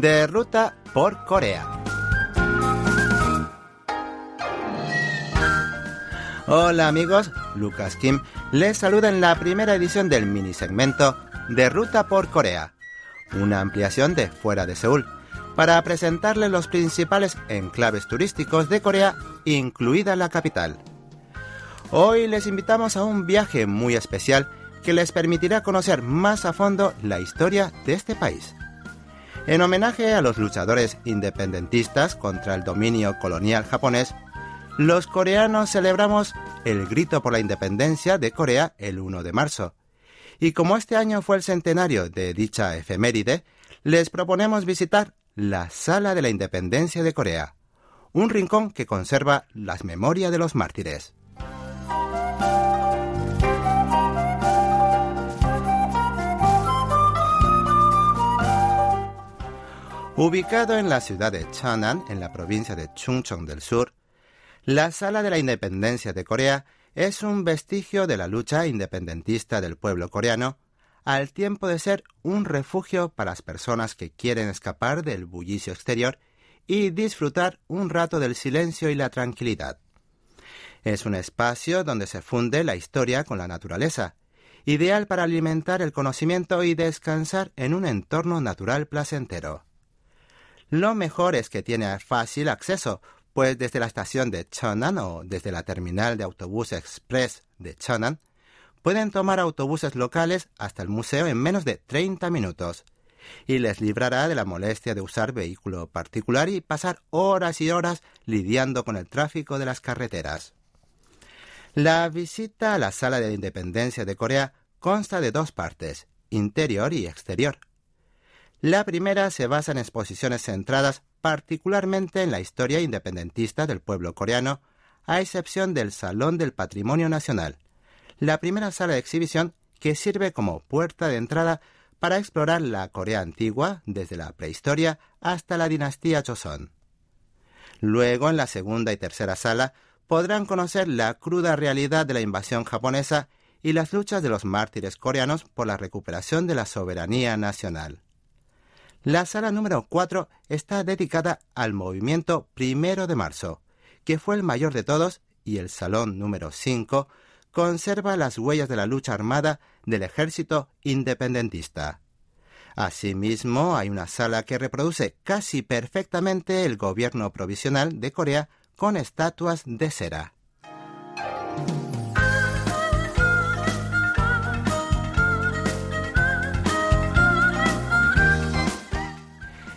de ruta por Corea. Hola amigos, Lucas Kim les saluda en la primera edición del mini segmento de Ruta por Corea, una ampliación de Fuera de Seúl, para presentarles los principales enclaves turísticos de Corea, incluida la capital. Hoy les invitamos a un viaje muy especial que les permitirá conocer más a fondo la historia de este país. En homenaje a los luchadores independentistas contra el dominio colonial japonés, los coreanos celebramos el grito por la independencia de Corea el 1 de marzo. Y como este año fue el centenario de dicha efeméride, les proponemos visitar la Sala de la Independencia de Corea, un rincón que conserva las memorias de los mártires. Ubicado en la ciudad de Cheonan, en la provincia de Chungcheong del Sur, la Sala de la Independencia de Corea es un vestigio de la lucha independentista del pueblo coreano, al tiempo de ser un refugio para las personas que quieren escapar del bullicio exterior y disfrutar un rato del silencio y la tranquilidad. Es un espacio donde se funde la historia con la naturaleza, ideal para alimentar el conocimiento y descansar en un entorno natural placentero. Lo mejor es que tiene fácil acceso, pues desde la estación de Cheonan o desde la terminal de autobús express de Cheonan, pueden tomar autobuses locales hasta el museo en menos de 30 minutos y les librará de la molestia de usar vehículo particular y pasar horas y horas lidiando con el tráfico de las carreteras. La visita a la Sala de Independencia de Corea consta de dos partes, interior y exterior. La primera se basa en exposiciones centradas particularmente en la historia independentista del pueblo coreano, a excepción del Salón del Patrimonio Nacional, la primera sala de exhibición que sirve como puerta de entrada para explorar la Corea antigua desde la prehistoria hasta la dinastía Joseon. Luego, en la segunda y tercera sala, podrán conocer la cruda realidad de la invasión japonesa y las luchas de los mártires coreanos por la recuperación de la soberanía nacional. La sala número 4 está dedicada al movimiento primero de marzo, que fue el mayor de todos, y el salón número 5 conserva las huellas de la lucha armada del ejército independentista. Asimismo, hay una sala que reproduce casi perfectamente el gobierno provisional de Corea con estatuas de cera.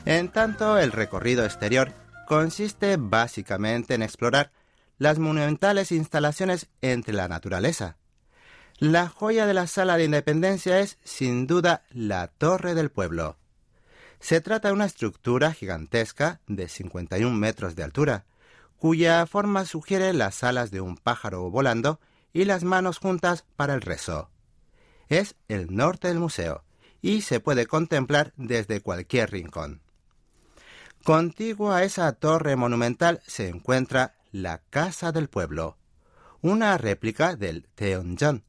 En tanto, el recorrido exterior consiste básicamente en explorar las monumentales instalaciones entre la naturaleza. La joya de la Sala de Independencia es, sin duda, la Torre del Pueblo. Se trata de una estructura gigantesca de 51 metros de altura, cuya forma sugiere las alas de un pájaro volando y las manos juntas para el rezo. Es el norte del museo y se puede contemplar desde cualquier rincón. Contigua a esa torre monumental se encuentra la Casa del Pueblo, una réplica del Teonjan,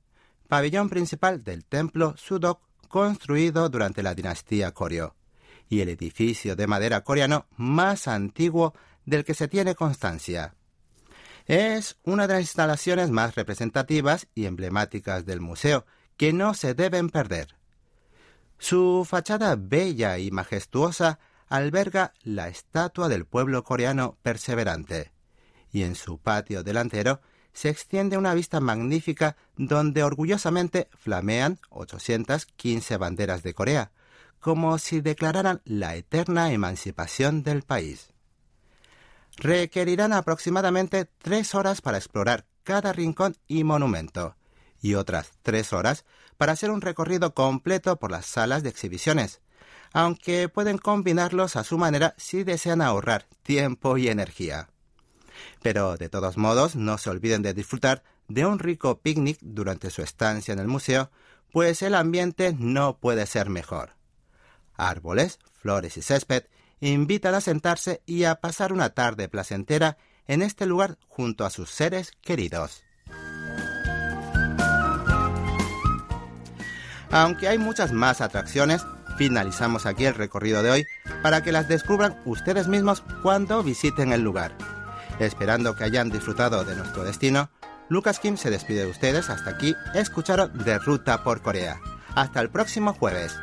pabellón principal del templo Sudok construido durante la dinastía Koryo, y el edificio de madera coreano más antiguo del que se tiene constancia. Es una de las instalaciones más representativas y emblemáticas del museo, que no se deben perder. Su fachada bella y majestuosa alberga la estatua del pueblo coreano perseverante, y en su patio delantero se extiende una vista magnífica donde orgullosamente flamean 815 banderas de Corea, como si declararan la eterna emancipación del país. Requerirán aproximadamente tres horas para explorar cada rincón y monumento, y otras tres horas para hacer un recorrido completo por las salas de exhibiciones, aunque pueden combinarlos a su manera si desean ahorrar tiempo y energía. Pero de todos modos, no se olviden de disfrutar de un rico picnic durante su estancia en el museo, pues el ambiente no puede ser mejor. Árboles, flores y césped invitan a sentarse y a pasar una tarde placentera en este lugar junto a sus seres queridos. Aunque hay muchas más atracciones, Finalizamos aquí el recorrido de hoy para que las descubran ustedes mismos cuando visiten el lugar. Esperando que hayan disfrutado de nuestro destino, Lucas Kim se despide de ustedes. Hasta aquí escucharon de Ruta por Corea. Hasta el próximo jueves.